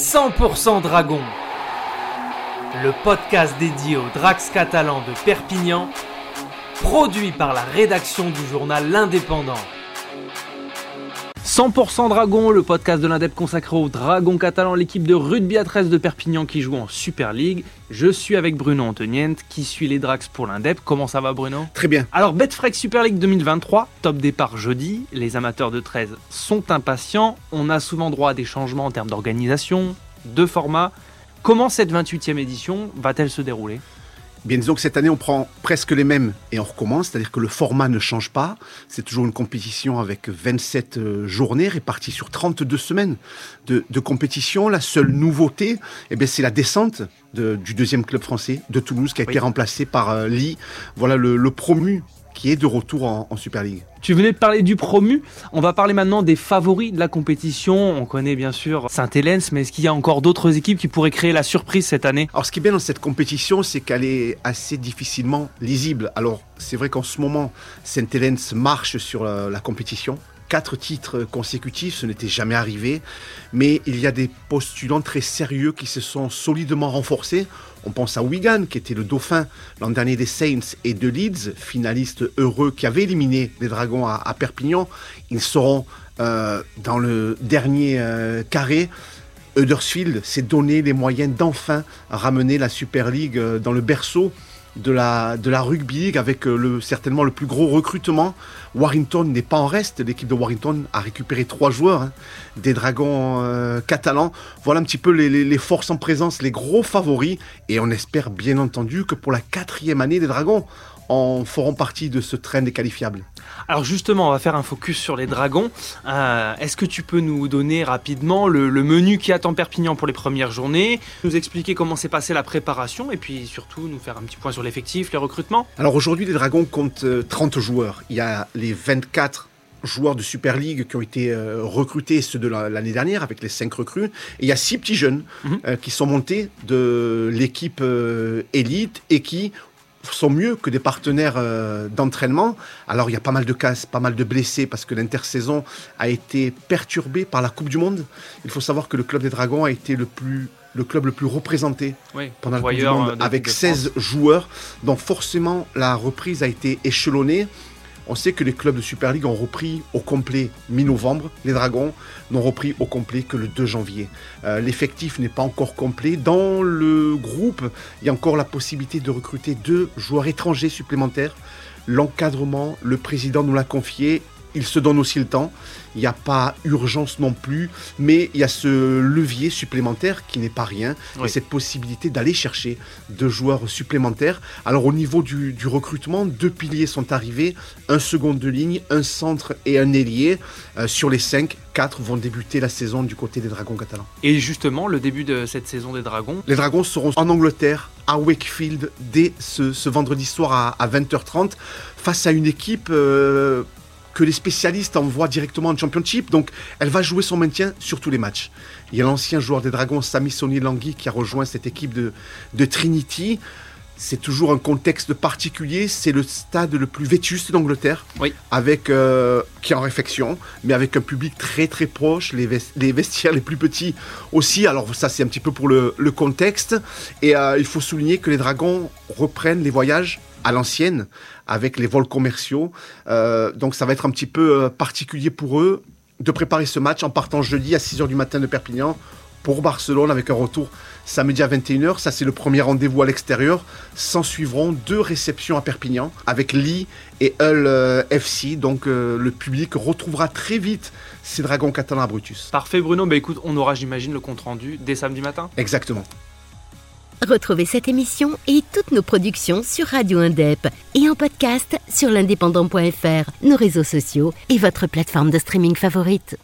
100% Dragon, le podcast dédié aux Drax catalans de Perpignan, produit par la rédaction du journal L'Indépendant. 100% Dragon, le podcast de l'Indep consacré au Dragon catalan, l'équipe de rugby à 13 de Perpignan qui joue en Super League. Je suis avec Bruno Antonient qui suit les Drax pour l'Indep. Comment ça va Bruno? Très bien. Alors Betfrex Super League 2023, top départ jeudi. Les amateurs de 13 sont impatients. On a souvent droit à des changements en termes d'organisation, de format. Comment cette 28e édition va-t-elle se dérouler? Bien, disons que cette année, on prend presque les mêmes et on recommence, c'est-à-dire que le format ne change pas. C'est toujours une compétition avec 27 euh, journées réparties sur 32 semaines de, compétition. La seule nouveauté, eh bien, c'est la descente du deuxième club français de Toulouse qui a été remplacé par euh, Lee. Voilà le, le promu qui est de retour en, Super League. Tu venais de parler du promu. On va parler maintenant des favoris de la compétition. On connaît bien sûr Saint-Hélène, mais est-ce qu'il y a encore d'autres équipes qui pourraient créer la surprise cette année? Alors, ce qui est bien dans cette compétition, c'est qu'elle est assez difficilement lisible. Alors, c'est vrai qu'en ce moment, Saint-Hélène marche sur la compétition quatre titres consécutifs, ce n'était jamais arrivé, mais il y a des postulants très sérieux qui se sont solidement renforcés. On pense à Wigan, qui était le dauphin l'an dernier des Saints, et de Leeds, finaliste heureux qui avait éliminé les Dragons à, Perpignan. Ils seront euh, dans le dernier euh, carré. Huddersfield s'est donné les moyens d'enfin ramener la Super League euh, dans le berceau de la, de la rugby league avec euh, le, certainement le plus gros recrutement. Warrington n'est pas en reste. L'équipe de Warrington a récupéré trois joueurs hein, des Dragons euh, catalans. Voilà un petit peu les, les, forces en présence, les gros favoris. Et on espère bien entendu que pour la quatrième année des Dragons, en feront partie de ce train des qualifiables. Alors justement, on va faire un focus sur les dragons. Euh, est-ce que tu peux nous donner rapidement le, menu qui attend Perpignan pour les premières journées, nous expliquer comment s'est passée la préparation et puis surtout nous faire un petit point sur l'effectif, les recrutements? Alors aujourd'hui, les dragons comptent 30 euh, joueurs. Il y a les 24 joueurs de Super League qui ont été euh, recrutés, ceux de l'année dernière avec les 5 recrues. Et il y a 6 petits jeunes mhm. qui sont montés de l'équipe élite et qui sont mieux que des partenaires euh, d'entraînement. Alors il y a pas mal de casses, pas mal de blessés parce que l'intersaison a été perturbée par la Coupe du Monde. Il faut savoir que le club des Dragons a été le plus le club le plus représenté pendant la Coupe du Monde euh, avec 16 joueurs. Donc forcément la reprise a été échelonnée. On sait que les clubs de Super League ont repris au complet mi-novembre. Les Dragons n'ont repris au complet que le 2 janvier. Euh, l'effectif n'est pas encore complet. Dans le groupe, il y a encore la possibilité de recruter deux joueurs étrangers supplémentaires. L'encadrement, le président nous l'a confié il se donne aussi le temps. Il n'y a pas urgence non plus, mais il y a ce levier supplémentaire qui n'est pas rien, et cette possibilité d'aller chercher deux joueurs supplémentaires. Alors au niveau du, recrutement, deux piliers sont arrivés, un second de ligne, un centre et un ailier. Euh, sur les cinq, quatre vont débuter la saison du côté des Dragons catalans. Et justement, le début de cette saison des Dragons Les Dragons seront en Angleterre, à Wakefield, dès ce, vendredi soir à, 20h30, face à une équipe... Euh, que les spécialistes envoient directement en Championship. Donc, elle va jouer son maintien sur tous les matchs. Il y a l'ancien joueur des Dragons, Sami Sony Langui, qui a rejoint cette équipe de Trinity. C'est toujours un contexte particulier. C'est le stade le plus vétuste d'Angleterre, oui. avec euh, qui est en réfection, mais avec un public très très proche, les, les vestiaires les plus petits aussi. Alors ça, c'est un petit peu pour le, le contexte. Et euh, il faut souligner que les Dragons reprennent les voyages à l'ancienne avec les vols commerciaux. Euh, donc ça va être un petit peu particulier pour eux de préparer ce match en partant jeudi à 6h du matin de Perpignan pour Barcelone avec un retour samedi à 21h. Ça, c'est le premier rendez-vous à l'extérieur. S'en suivront deux réceptions à Perpignan avec Lee et Hull euh, FC. Donc, le public retrouvera très vite ces dragons catalans à Brutus. Parfait, Bruno. Bah, écoute, on aura, j'imagine, le compte rendu dès samedi matin. Exactement. Retrouvez cette émission et toutes nos productions sur Radio Indep et en podcast sur l'indépendant.fr, nos réseaux sociaux et votre plateforme de streaming favorite.